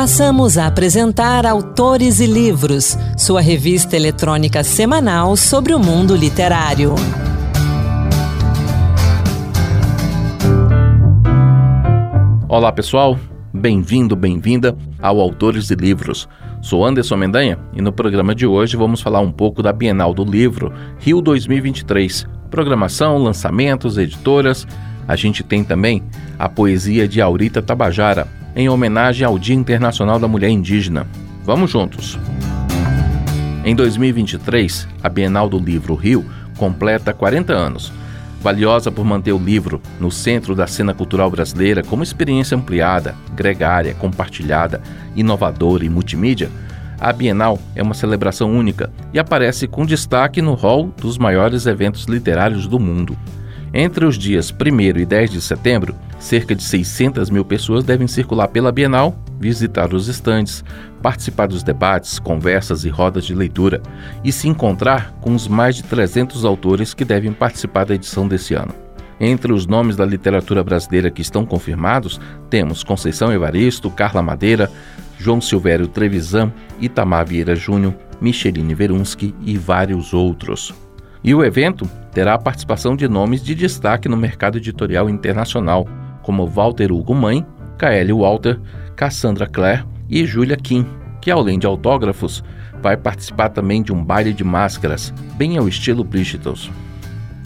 Passamos a apresentar Autores e Livros, sua revista eletrônica semanal sobre o mundo literário. Olá pessoal, bem-vindo, bem-vinda ao Autores e Livros. Sou Anderson Mendanha e no programa de hoje vamos falar um pouco da Bienal do Livro Rio 2023. Programação, lançamentos, editoras. A gente tem também a poesia de Aurita Tabajara, em homenagem ao Dia Internacional da Mulher Indígena. Vamos juntos! Em 2023, a Bienal do Livro Rio completa 40 anos. Valiosa por manter o livro no centro da cena cultural brasileira como experiência ampliada, gregária, compartilhada, inovadora e multimídia, a Bienal é uma celebração única e aparece com destaque no hall dos maiores eventos literários do mundo. Entre os dias 1 e 10 de setembro, cerca de 600 mil pessoas devem circular pela Bienal, visitar os estandes, participar dos debates, conversas e rodas de leitura e se encontrar com os mais de 300 autores que devem participar da edição desse ano. Entre os nomes da literatura brasileira que estão confirmados, temos Conceição Evaristo, Carla Madeira, João Silvério Trevisan, Itamar Vieira Júnior, Micheline Verunski e vários outros. E o evento terá a participação de nomes de destaque no mercado editorial internacional, como Walter Hugo Mãe, Kaeli Walter, Cassandra Clare e Julia Kim, que além de autógrafos, vai participar também de um baile de máscaras, bem ao estilo Bridgetos.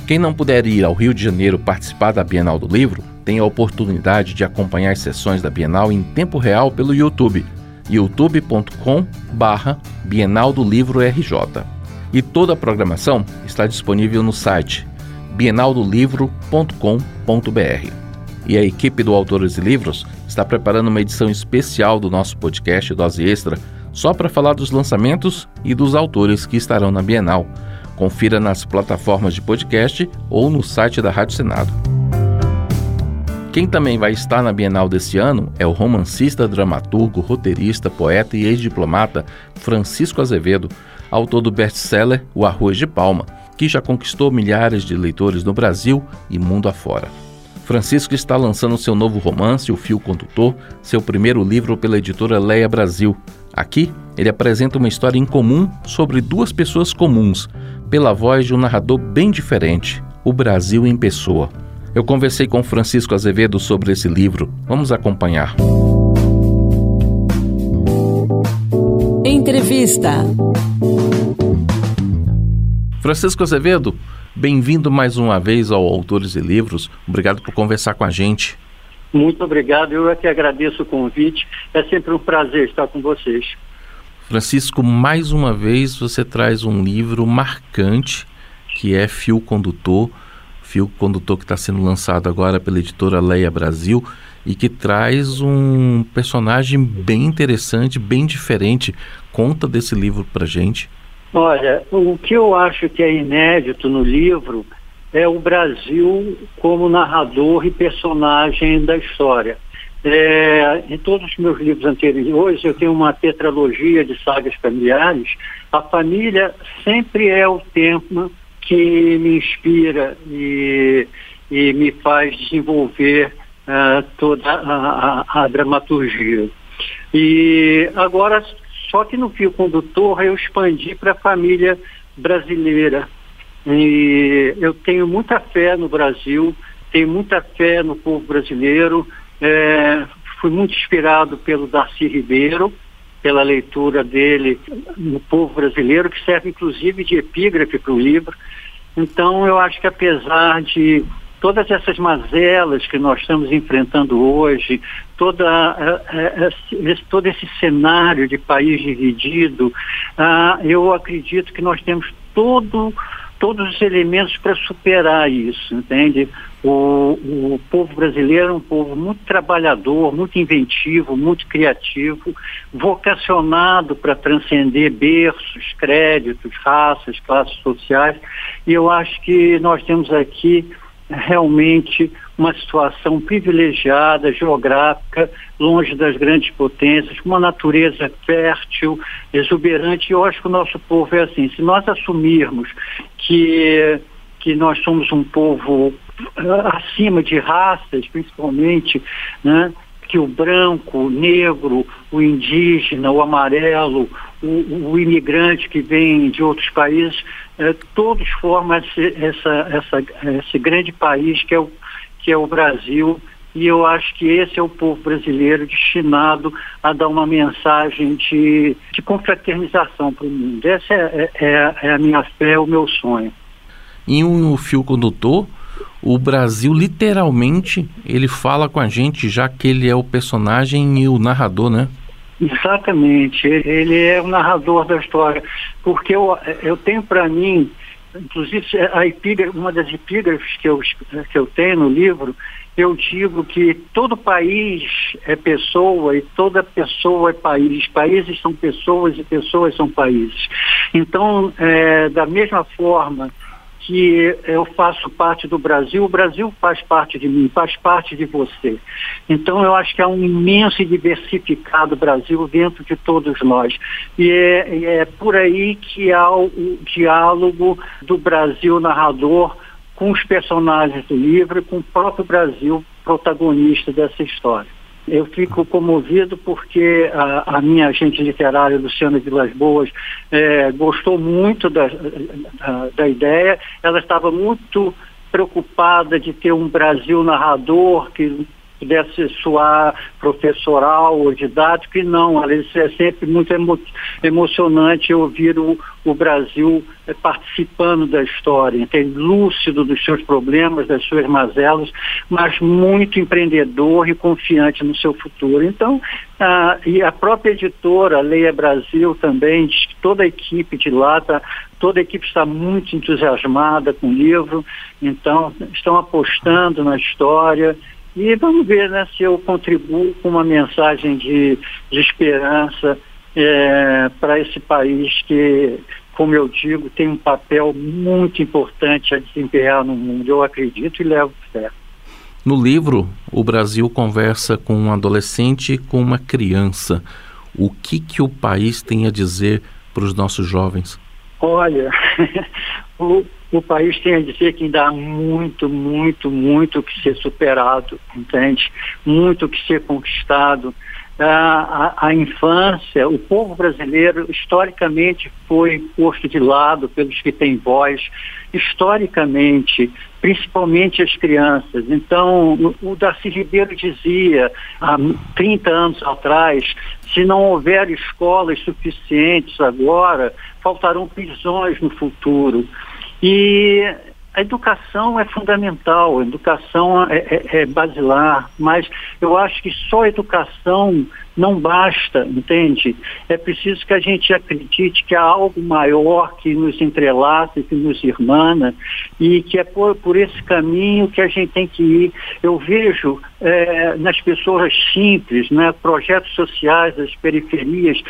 Quem não puder ir ao Rio de Janeiro participar da Bienal do Livro, tem a oportunidade de acompanhar as sessões da Bienal em tempo real pelo YouTube, youtube.com/barra Bienal do Livro RJ. E toda a programação está disponível no site bienaldolivro.com.br. E a equipe do Autores e Livros está preparando uma edição especial do nosso podcast Dose Extra só para falar dos lançamentos e dos autores que estarão na Bienal. Confira nas plataformas de podcast ou no site da Rádio Senado. Quem também vai estar na Bienal desse ano é o romancista, dramaturgo, roteirista, poeta e ex-diplomata Francisco Azevedo, autor do best-seller O Arroz de Palma, que já conquistou milhares de leitores no Brasil e mundo afora. Francisco está lançando seu novo romance, O Fio Condutor, seu primeiro livro pela editora Leia Brasil. Aqui, ele apresenta uma história incomum sobre duas pessoas comuns, pela voz de um narrador bem diferente, o Brasil em pessoa. Eu conversei com Francisco Azevedo sobre esse livro. Vamos acompanhar. Entrevista. Francisco Azevedo, bem-vindo mais uma vez ao Autores e Livros. Obrigado por conversar com a gente. Muito obrigado, eu é que agradeço o convite. É sempre um prazer estar com vocês. Francisco, mais uma vez você traz um livro marcante que é Fio Condutor, Fio Condutor que está sendo lançado agora pela editora Leia Brasil e que traz um personagem bem interessante, bem diferente. Conta desse livro para gente. Olha, o que eu acho que é inédito no livro é o Brasil como narrador e personagem da história. É, em todos os meus livros anteriores, eu tenho uma tetralogia de sagas familiares. A família sempre é o tema que me inspira e, e me faz desenvolver uh, toda a, a, a dramaturgia. E agora só que no fio condutor eu expandi para a família brasileira. E eu tenho muita fé no Brasil, tenho muita fé no povo brasileiro. É, fui muito inspirado pelo Darcy Ribeiro, pela leitura dele no povo brasileiro, que serve inclusive de epígrafe para o livro. Então, eu acho que apesar de todas essas mazelas que nós estamos enfrentando hoje, toda, uh, esse, todo esse cenário de país dividido, uh, eu acredito que nós temos todo, todos os elementos para superar isso, entende? O, o povo brasileiro é um povo muito trabalhador, muito inventivo, muito criativo, vocacionado para transcender berços, créditos, raças, classes sociais. E eu acho que nós temos aqui realmente uma situação privilegiada, geográfica, longe das grandes potências, uma natureza fértil, exuberante. E eu acho que o nosso povo é assim. Se nós assumirmos que, que nós somos um povo eh, acima de raças, principalmente, né? que o branco, o negro, o indígena, o amarelo, o, o imigrante que vem de outros países, eh, todos formam esse, essa, essa, esse grande país que é, o, que é o Brasil. E eu acho que esse é o povo brasileiro destinado a dar uma mensagem de, de confraternização para o mundo. Essa é, é, é a minha fé, o meu sonho. Em um fio condutor, o Brasil literalmente ele fala com a gente, já que ele é o personagem e o narrador, né? Exatamente, ele é o narrador da história, porque eu, eu tenho para mim, inclusive a epígrafe, uma das epígrafes que eu, que eu tenho no livro, eu digo que todo país é pessoa e toda pessoa é país. Países são pessoas e pessoas são países. Então, é, da mesma forma que eu faço parte do Brasil, o Brasil faz parte de mim, faz parte de você. Então eu acho que há um imenso e diversificado Brasil dentro de todos nós. E é, é por aí que há o, o diálogo do Brasil narrador com os personagens do livro e com o próprio Brasil protagonista dessa história. Eu fico comovido porque a, a minha agente literária, Luciana Vilas Boas, é, gostou muito da, da, da ideia. Ela estava muito preocupada de ter um Brasil narrador que pudesse soar professoral ou didático, e não, é sempre muito emo emocionante ouvir o, o Brasil eh, participando da história, tem lúcido dos seus problemas, das suas mazelas, mas muito empreendedor e confiante no seu futuro. Então, ah, e a própria editora, Leia Brasil, também, diz que toda a equipe de lá, tá, toda a equipe está muito entusiasmada com o livro, então estão apostando na história, e vamos ver né, se eu contribuo com uma mensagem de, de esperança é, para esse país que, como eu digo, tem um papel muito importante a desempenhar no mundo. Eu acredito e levo fé. No livro, o Brasil conversa com um adolescente e com uma criança. O que, que o país tem a dizer para os nossos jovens? Olha, o, o país tem a dizer que ainda há muito, muito, muito que ser superado, entende? Muito que ser conquistado. A, a, a, infância, o povo brasileiro historicamente foi posto de lado pelos que têm voz, historicamente, principalmente as crianças. Então, o, o Darcy Ribeiro dizia, há 30 anos atrás, se não houver escolas suficientes agora, faltarão prisões no futuro. E a educação é fundamental, a educação é, é, é, basilar, mas eu acho que só a educação não basta, entende? É preciso que a gente acredite que há algo maior que nos entrelaça, que nos irmana, e que é por, por esse caminho que a gente tem que ir. Eu vejo é, nas pessoas simples, né, projetos sociais das periferias,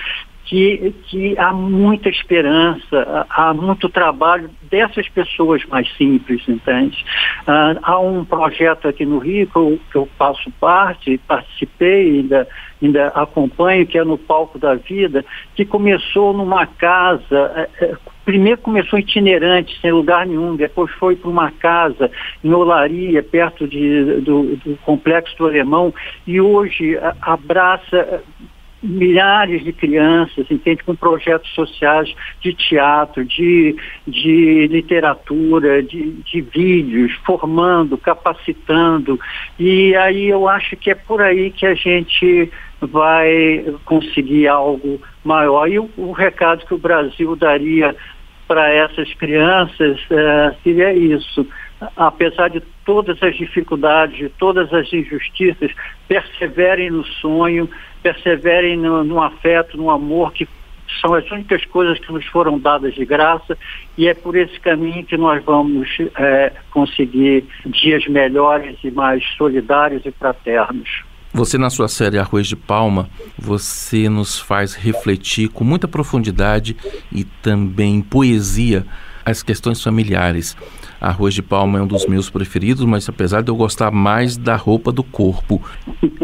que, que há muita esperança, há muito trabalho dessas pessoas mais simples, entende? Uh, há um projeto aqui no Rio que eu, que eu faço parte, participei, ainda, ainda acompanho, que é no Palco da Vida, que começou numa casa, é, é, primeiro começou itinerante, sem lugar nenhum, depois foi para uma casa em Olaria, perto de, do, do Complexo do Alemão, e hoje abraça milhares de crianças, entende, com projetos sociais de teatro, de, de literatura, de, de vídeos, formando, capacitando. E aí eu acho que é por aí que a gente vai conseguir algo maior. E o, o recado que o Brasil daria para essas crianças é, seria isso. Apesar de todas as dificuldades, de todas as injustiças, perseverem no sonho, perseverem no, no afeto, no amor, que são as únicas coisas que nos foram dadas de graça e é por esse caminho que nós vamos é, conseguir dias melhores e mais solidários e fraternos. Você, na sua série Arroz de Palma, você nos faz refletir com muita profundidade e também poesia as questões familiares. Arroz de palma é um dos meus preferidos, mas apesar de eu gostar mais da roupa do corpo.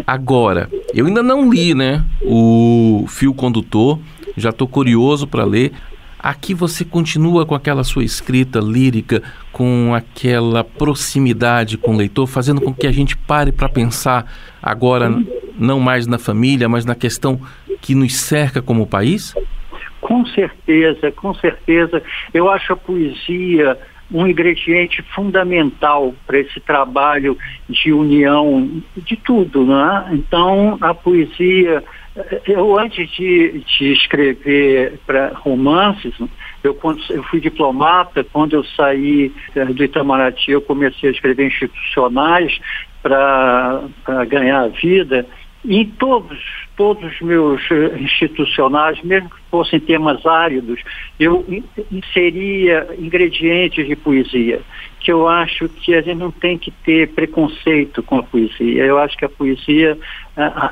Agora, eu ainda não li, né, o fio condutor, já estou curioso para ler. Aqui você continua com aquela sua escrita lírica, com aquela proximidade com o leitor, fazendo com que a gente pare para pensar agora não mais na família, mas na questão que nos cerca como país? Com certeza, com certeza. Eu acho a poesia um ingrediente fundamental para esse trabalho de união de tudo, né? Então, a poesia, eu antes de, de escrever para romances, eu, eu fui diplomata, quando eu saí eh, do Itamaraty, eu comecei a escrever institucionais para ganhar a vida. E em todos, todos os meus eh, institucionais, mesmo que fossem temas áridos, eu inseria ingredientes de poesia, que eu acho que a gente não tem que ter preconceito com a poesia. Eu acho que a poesia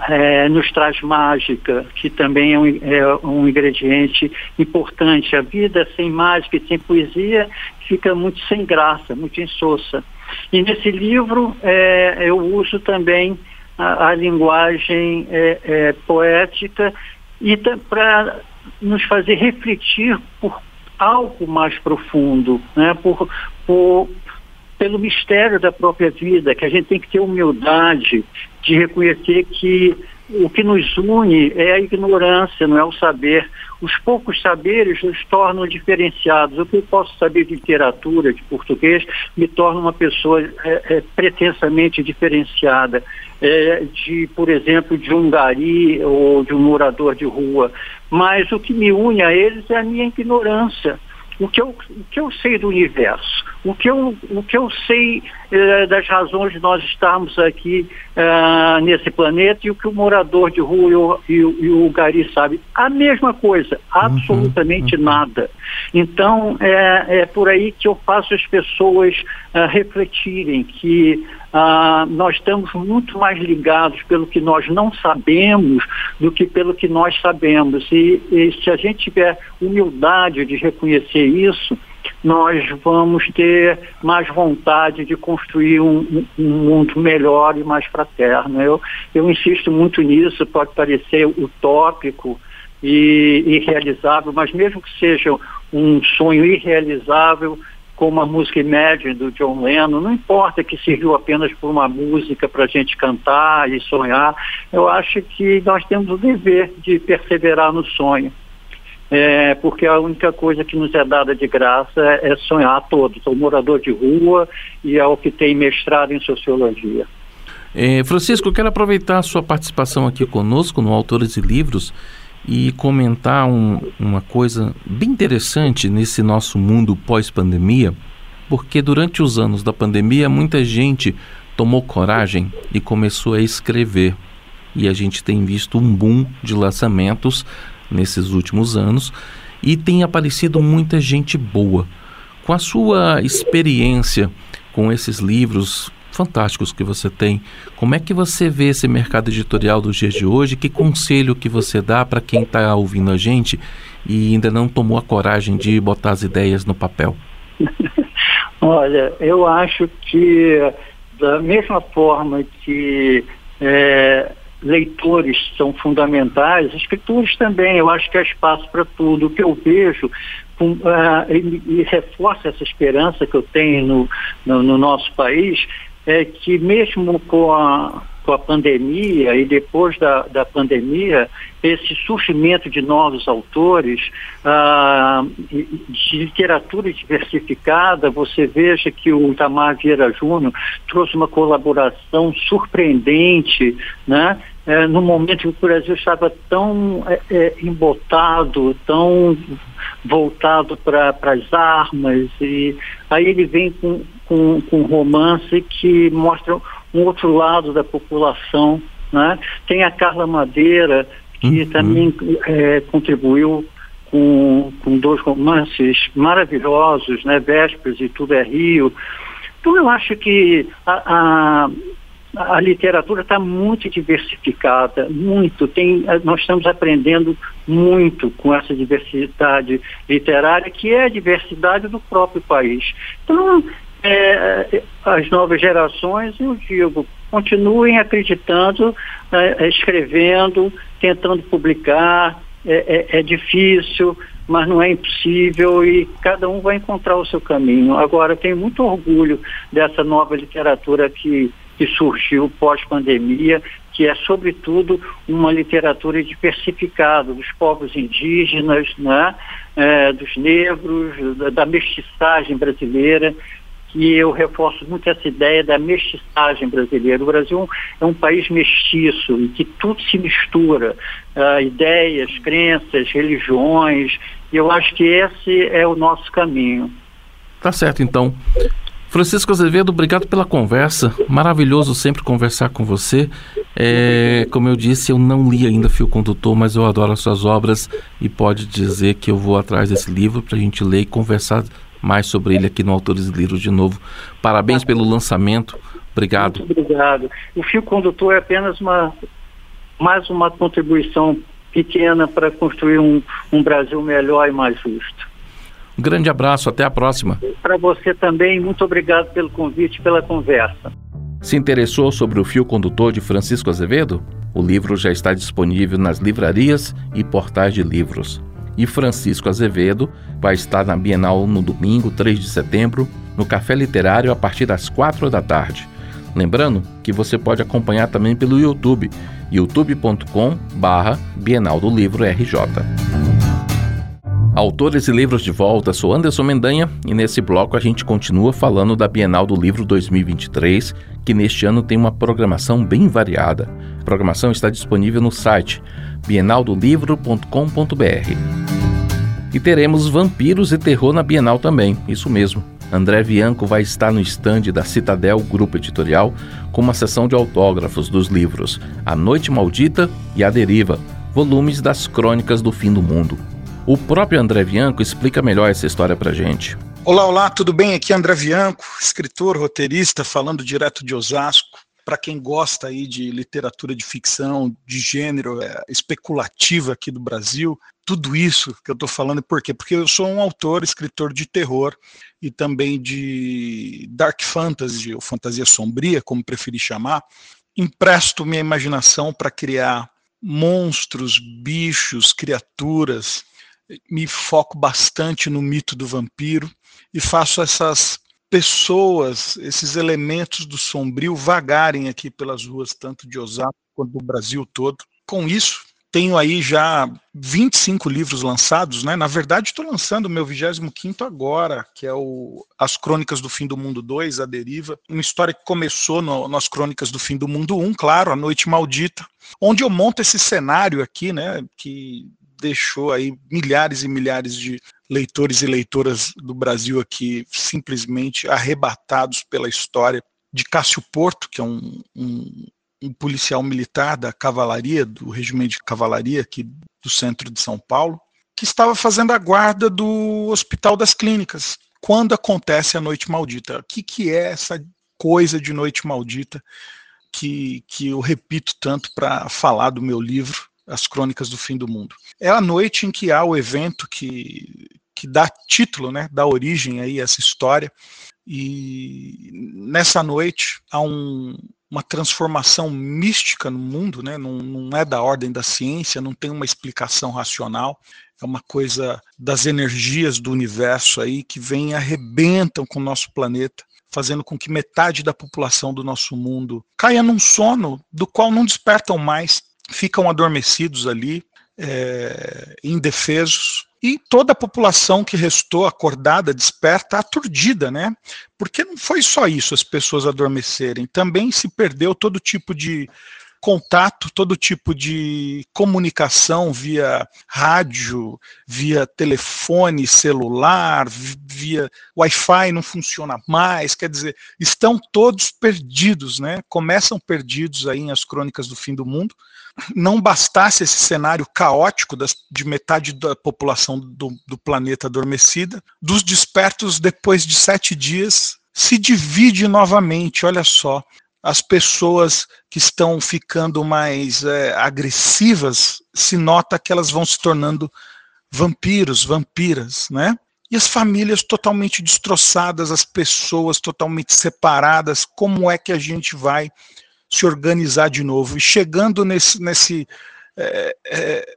é, nos traz mágica, que também é um, é um ingrediente importante. A vida sem mágica e sem poesia fica muito sem graça, muito insossa. E nesse livro é, eu uso também a, a linguagem é, é, poética e para nos fazer refletir por algo mais profundo, né? por, por, pelo mistério da própria vida, que a gente tem que ter humildade de reconhecer que o que nos une é a ignorância, não é o saber. Os poucos saberes nos tornam diferenciados. O que eu posso saber de literatura, de português, me torna uma pessoa é, é, pretensamente diferenciada. É, de, por exemplo, de um gari ou de um morador de rua. Mas o que me une a eles é a minha ignorância o que eu, o que eu sei do universo, o que eu, o que eu sei eh, das razões de nós estarmos aqui eh, nesse planeta e o que o morador de rua e o, e, o Gari sabe. A mesma coisa, uhum, absolutamente uhum, uhum. nada. Então, é, é por aí que eu faço as pessoas eh, refletirem que ah, nós estamos muito mais ligados pelo que nós não sabemos do que pelo que nós sabemos. E, e se a gente tiver humildade de reconhecer isso, nós vamos ter mais vontade de construir um, um, mundo melhor e mais fraterno. Eu, eu insisto muito nisso, pode parecer utópico e irrealizável, mas mesmo que seja um sonho irrealizável, como a música Imagine do John Lennon, não importa que serviu apenas por uma música para a gente cantar e sonhar, eu acho que nós temos o dever de perseverar no sonho. É, porque a única coisa que nos é dada de graça é sonhar a todos, o morador de rua e ao que tem mestrado em sociologia. É, Francisco, eu quero aproveitar a sua participação aqui conosco no Autores e Livros e comentar um, uma coisa bem interessante nesse nosso mundo pós-pandemia, porque durante os anos da pandemia muita gente tomou coragem e começou a escrever. E a gente tem visto um boom de lançamentos nesses últimos anos e tem aparecido muita gente boa. Com a sua experiência com esses livros fantásticos que você tem. Como é que você vê esse mercado editorial dos dias de hoje? Que conselho que você dá para quem está ouvindo a gente e ainda não tomou a coragem de botar as ideias no papel? Olha, eu acho que da mesma forma que é, leitores são fundamentais, escritores também, eu acho que há espaço para tudo. O que eu vejo com, uh, e, e, reforça essa esperança que eu tenho no, no, no nosso país, é que mesmo com a, com a pandemia e depois da, da pandemia, esse surgimento de novos autores, ah, de literatura diversificada, você veja que o Itamar Vieira Júnior trouxe uma colaboração surpreendente, né? É, no momento que o Brasil estava tão é, é, embotado, tão voltado para as armas, e aí ele vem com, com, com um romance que mostra um outro lado da população. Né? Tem a Carla Madeira, que uhum. também é, contribuiu com, com dois romances maravilhosos, né? Vésperas e Tudo é Rio. Então eu acho que a, a, a literatura está muito diversificada, muito. Tem, nós estamos aprendendo muito com essa diversidade literária, que é a diversidade do próprio país. Então, é, as novas gerações, eu digo, continuem acreditando, é, escrevendo, tentando publicar. É, é, é, difícil, mas não é impossível e cada um vai encontrar o seu caminho. Agora, tenho muito orgulho dessa nova literatura que, que surgiu pós-pandemia, que é, sobretudo, uma literatura diversificada dos povos indígenas, né, é, dos negros, da, da mestiçagem brasileira, que eu reforço muito essa ideia da mestiçagem brasileira. O Brasil é um país mestiço, em que tudo se mistura, uh, ideias, crenças, religiões, e eu acho que esse é o nosso caminho. Tá certo, então. Francisco Azevedo, obrigado pela conversa. Maravilhoso sempre conversar com você. É, como eu disse, eu não li ainda Fio Condutor, mas eu adoro as suas obras e pode dizer que eu vou atrás desse livro para a gente ler e conversar mais sobre ele aqui no Autores Livros de novo. Parabéns pelo lançamento. Obrigado. Muito obrigado. O Fio Condutor é apenas uma mais uma contribuição pequena para construir um, um Brasil melhor e mais justo. Um grande abraço, até a próxima. Para você também, muito obrigado pelo convite pela conversa. Se interessou sobre o fio condutor de Francisco Azevedo? O livro já está disponível nas livrarias e portais de livros. E Francisco Azevedo vai estar na Bienal no domingo, 3 de setembro, no Café Literário a partir das 4 da tarde. Lembrando que você pode acompanhar também pelo YouTube, youtube.com/barra Bienal do Livro RJ. Autores e livros de volta, sou Anderson Mendanha e nesse bloco a gente continua falando da Bienal do Livro 2023, que neste ano tem uma programação bem variada. A programação está disponível no site bienaldolivro.com.br. E teremos vampiros e terror na Bienal também, isso mesmo. André Bianco vai estar no estande da Citadel Grupo Editorial com uma sessão de autógrafos dos livros A Noite Maldita e A Deriva, volumes das Crônicas do Fim do Mundo. O próprio André Bianco explica melhor essa história pra gente. Olá, olá, tudo bem? Aqui é André Bianco, escritor, roteirista, falando direto de Osasco. Para quem gosta aí de literatura de ficção, de gênero é, especulativa aqui do Brasil, tudo isso que eu estou falando, por quê? Porque eu sou um autor, escritor de terror e também de dark fantasy, ou fantasia sombria, como preferi chamar. Empresto minha imaginação para criar monstros, bichos, criaturas, me foco bastante no mito do vampiro e faço essas pessoas, esses elementos do sombrio vagarem aqui pelas ruas, tanto de Osasco quanto do Brasil todo. Com isso, tenho aí já 25 livros lançados, né? Na verdade, estou lançando o meu 25 agora, que é o As Crônicas do Fim do Mundo 2, A Deriva. Uma história que começou no, nas Crônicas do Fim do Mundo 1, claro, A Noite Maldita, onde eu monto esse cenário aqui, né? Que deixou aí milhares e milhares de leitores e leitoras do Brasil aqui simplesmente arrebatados pela história de Cássio Porto, que é um, um, um policial militar da cavalaria, do regimento de cavalaria aqui do centro de São Paulo, que estava fazendo a guarda do Hospital das Clínicas, quando acontece a Noite Maldita. O que, que é essa coisa de Noite Maldita que, que eu repito tanto para falar do meu livro, as Crônicas do Fim do Mundo. É a noite em que há o evento que, que dá título, né, dá origem aí a essa história. E nessa noite há um, uma transformação mística no mundo, né? Não, não, é da ordem da ciência, não tem uma explicação racional, é uma coisa das energias do universo aí que vem e arrebentam com o nosso planeta, fazendo com que metade da população do nosso mundo caia num sono do qual não despertam mais ficam adormecidos ali, é, indefesos, e toda a população que restou acordada, desperta, aturdida, né? Porque não foi só isso as pessoas adormecerem, também se perdeu todo tipo de contato, todo tipo de comunicação via rádio, via telefone celular, via Wi-Fi não funciona mais, quer dizer, estão todos perdidos, né? Começam perdidos aí em as crônicas do fim do mundo, não bastasse esse cenário caótico das, de metade da população do, do planeta adormecida, dos despertos, depois de sete dias, se divide novamente. Olha só, as pessoas que estão ficando mais é, agressivas, se nota que elas vão se tornando vampiros, vampiras, né? E as famílias totalmente destroçadas, as pessoas totalmente separadas, como é que a gente vai se organizar de novo. E chegando nesse, nesse, é, é,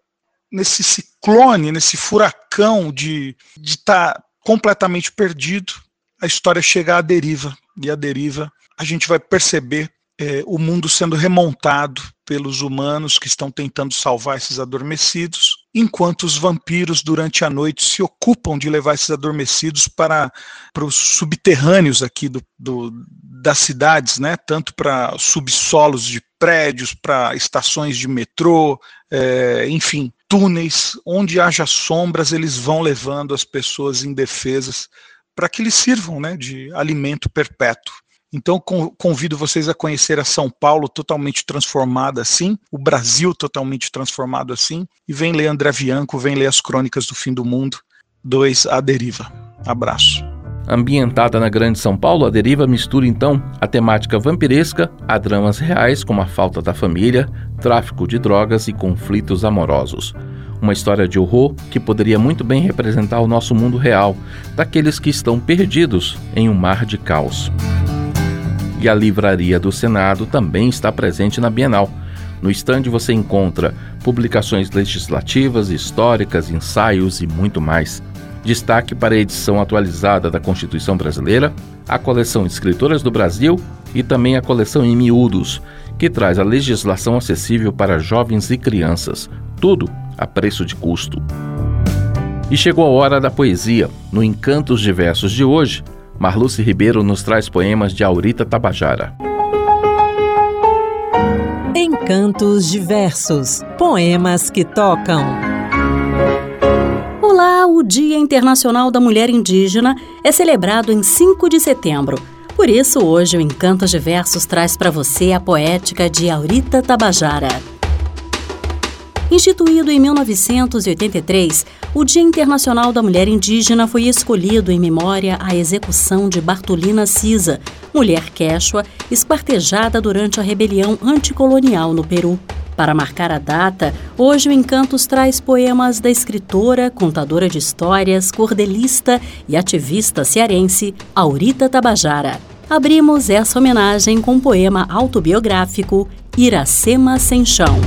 nesse ciclone, nesse furacão de estar tá completamente perdido, a história chega à deriva. E a deriva, a gente vai perceber é, o mundo sendo remontado pelos humanos que estão tentando salvar esses adormecidos, enquanto os vampiros, durante a noite, se ocupam de levar esses adormecidos para, para os subterrâneos aqui do, do das cidades, né? tanto para subsolos de prédios, para estações de metrô, é, enfim, túneis, onde haja sombras, eles vão levando as pessoas indefesas para que eles sirvam né, de alimento perpétuo. Então, convido vocês a conhecer a São Paulo totalmente transformada assim, o Brasil totalmente transformado assim, e vem ler André Bianco, vem ler as Crônicas do Fim do Mundo, 2 A Deriva. Abraço. Ambientada na Grande São Paulo, a deriva mistura então a temática vampiresca a dramas reais como a falta da família, tráfico de drogas e conflitos amorosos. Uma história de horror que poderia muito bem representar o nosso mundo real, daqueles que estão perdidos em um mar de caos. E a Livraria do Senado também está presente na Bienal. No estande você encontra publicações legislativas, históricas, ensaios e muito mais. Destaque para a edição atualizada da Constituição Brasileira, a coleção Escritoras do Brasil e também a coleção Em Miúdos, que traz a legislação acessível para jovens e crianças, tudo a preço de custo. E chegou a hora da poesia. No Encantos Diversos de hoje, Marluce Ribeiro nos traz poemas de Aurita Tabajara. Encantos Diversos Poemas que tocam. Olá, o Dia Internacional da Mulher Indígena é celebrado em 5 de setembro. Por isso, hoje o Encantos de Versos traz para você a poética de Aurita Tabajara. Instituído em 1983, o Dia Internacional da Mulher Indígena foi escolhido em memória à execução de Bartolina Cisa, mulher quechua esquartejada durante a rebelião anticolonial no Peru. Para marcar a data, hoje o Encantos traz poemas da escritora, contadora de histórias, cordelista e ativista cearense Aurita Tabajara. Abrimos essa homenagem com o poema autobiográfico Iracema Sem Chão.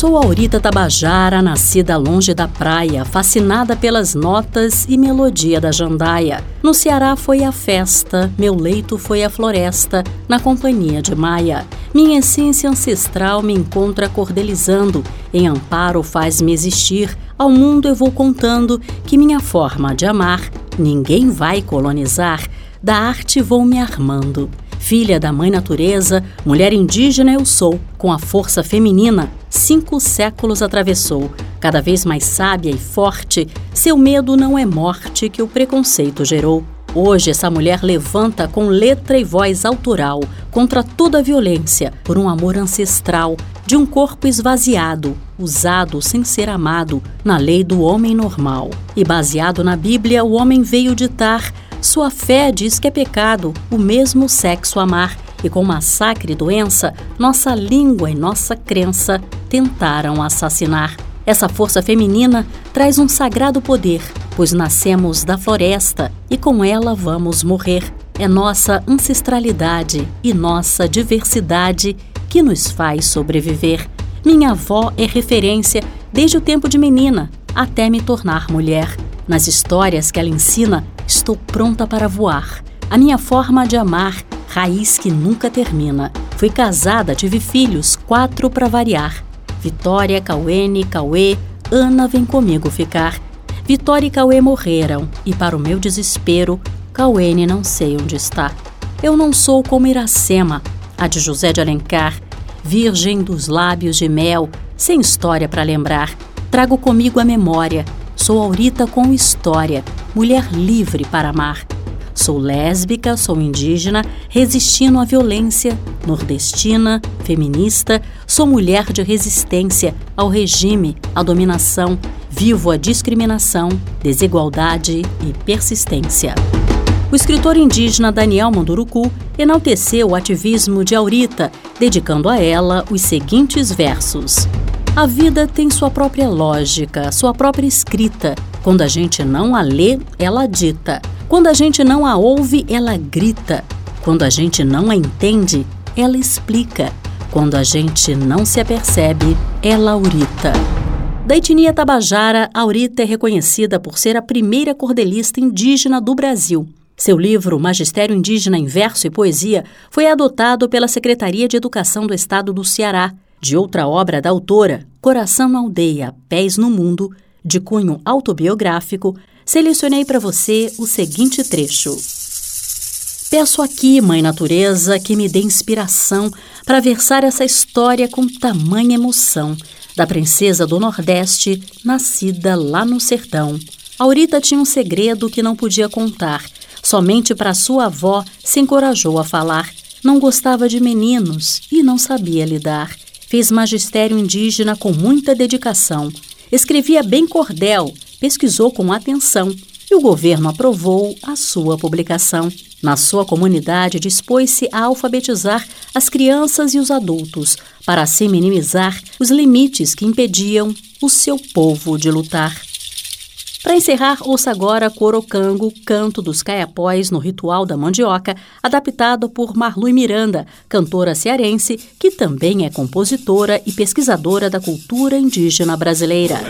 Sou Aurita Tabajara, nascida longe da praia, fascinada pelas notas e melodia da jandaia. No Ceará foi a festa, meu leito foi a floresta, na companhia de Maia. Minha essência ancestral me encontra cordelizando, em amparo faz-me existir, ao mundo eu vou contando que minha forma de amar ninguém vai colonizar, da arte vou me armando. Filha da mãe natureza, mulher indígena eu sou, com a força feminina, cinco séculos atravessou. Cada vez mais sábia e forte, seu medo não é morte que o preconceito gerou. Hoje, essa mulher levanta com letra e voz autoral contra toda a violência, por um amor ancestral, de um corpo esvaziado, usado sem ser amado, na lei do homem normal. E baseado na Bíblia, o homem veio ditar sua fé diz que é pecado o mesmo sexo amar, e com massacre e doença, nossa língua e nossa crença tentaram assassinar. Essa força feminina traz um sagrado poder, pois nascemos da floresta e com ela vamos morrer. É nossa ancestralidade e nossa diversidade que nos faz sobreviver. Minha avó é referência desde o tempo de menina até me tornar mulher. Nas histórias que ela ensina, estou pronta para voar. A minha forma de amar, raiz que nunca termina. Fui casada, tive filhos, quatro para variar. Vitória, Cauene, Cauê, Ana vem comigo ficar. Vitória e Cauê morreram, e para o meu desespero, Cauene não sei onde está. Eu não sou como Iracema, a de José de Alencar, virgem dos lábios de mel, sem história para lembrar. Trago comigo a memória Sou Aurita com história, mulher livre para amar. Sou lésbica, sou indígena, resistindo à violência, nordestina, feminista, sou mulher de resistência ao regime, à dominação, vivo a discriminação, desigualdade e persistência. O escritor indígena Daniel Manduruku enalteceu o ativismo de Aurita, dedicando a ela os seguintes versos. A vida tem sua própria lógica, sua própria escrita. Quando a gente não a lê, ela dita. Quando a gente não a ouve, ela grita. Quando a gente não a entende, ela explica. Quando a gente não se apercebe, ela aurita. Da etnia Tabajara, Aurita é reconhecida por ser a primeira cordelista indígena do Brasil. Seu livro Magistério Indígena em Verso e Poesia foi adotado pela Secretaria de Educação do Estado do Ceará. De outra obra da autora, Coração na Aldeia, Pés no Mundo, de cunho autobiográfico, selecionei para você o seguinte trecho. Peço aqui, Mãe Natureza, que me dê inspiração para versar essa história com tamanha emoção da princesa do Nordeste, nascida lá no sertão. Aurita tinha um segredo que não podia contar. Somente para sua avó se encorajou a falar. Não gostava de meninos e não sabia lidar. Fez magistério indígena com muita dedicação. Escrevia bem cordel, pesquisou com atenção e o governo aprovou a sua publicação. Na sua comunidade, dispôs-se a alfabetizar as crianças e os adultos, para assim minimizar os limites que impediam o seu povo de lutar. Para encerrar, ouça agora Corocango, Canto dos Caiapós no Ritual da Mandioca, adaptado por Marlui Miranda, cantora cearense, que também é compositora e pesquisadora da cultura indígena brasileira.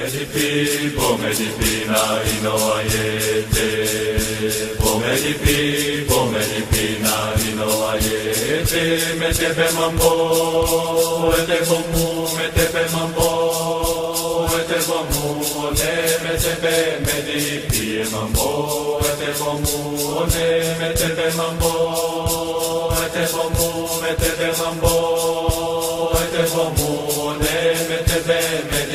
Ne me te be me di pie mambo te bomu ne me te be mambo te bomu me te be mambo te bomu ne me te be me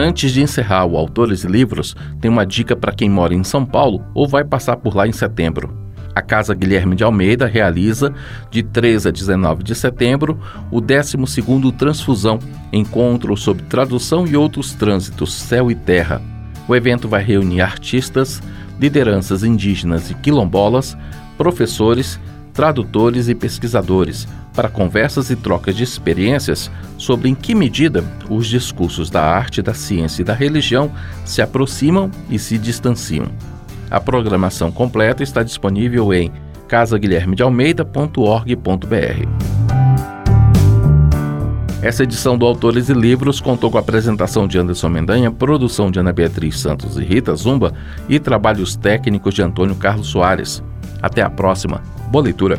Antes de encerrar o Autores e Livros, tem uma dica para quem mora em São Paulo ou vai passar por lá em setembro. A Casa Guilherme de Almeida realiza, de 13 a 19 de setembro, o 12º Transfusão, encontro sobre tradução e outros trânsitos, céu e terra. O evento vai reunir artistas, lideranças indígenas e quilombolas, professores, tradutores e pesquisadores para conversas e trocas de experiências sobre em que medida os discursos da arte, da ciência e da religião se aproximam e se distanciam. A programação completa está disponível em casaguilhermedealmeida.org.br. Essa edição do Autores e Livros contou com a apresentação de Anderson Mendanha, produção de Ana Beatriz Santos e Rita Zumba e trabalhos técnicos de Antônio Carlos Soares. Até a próxima. Boa leitura.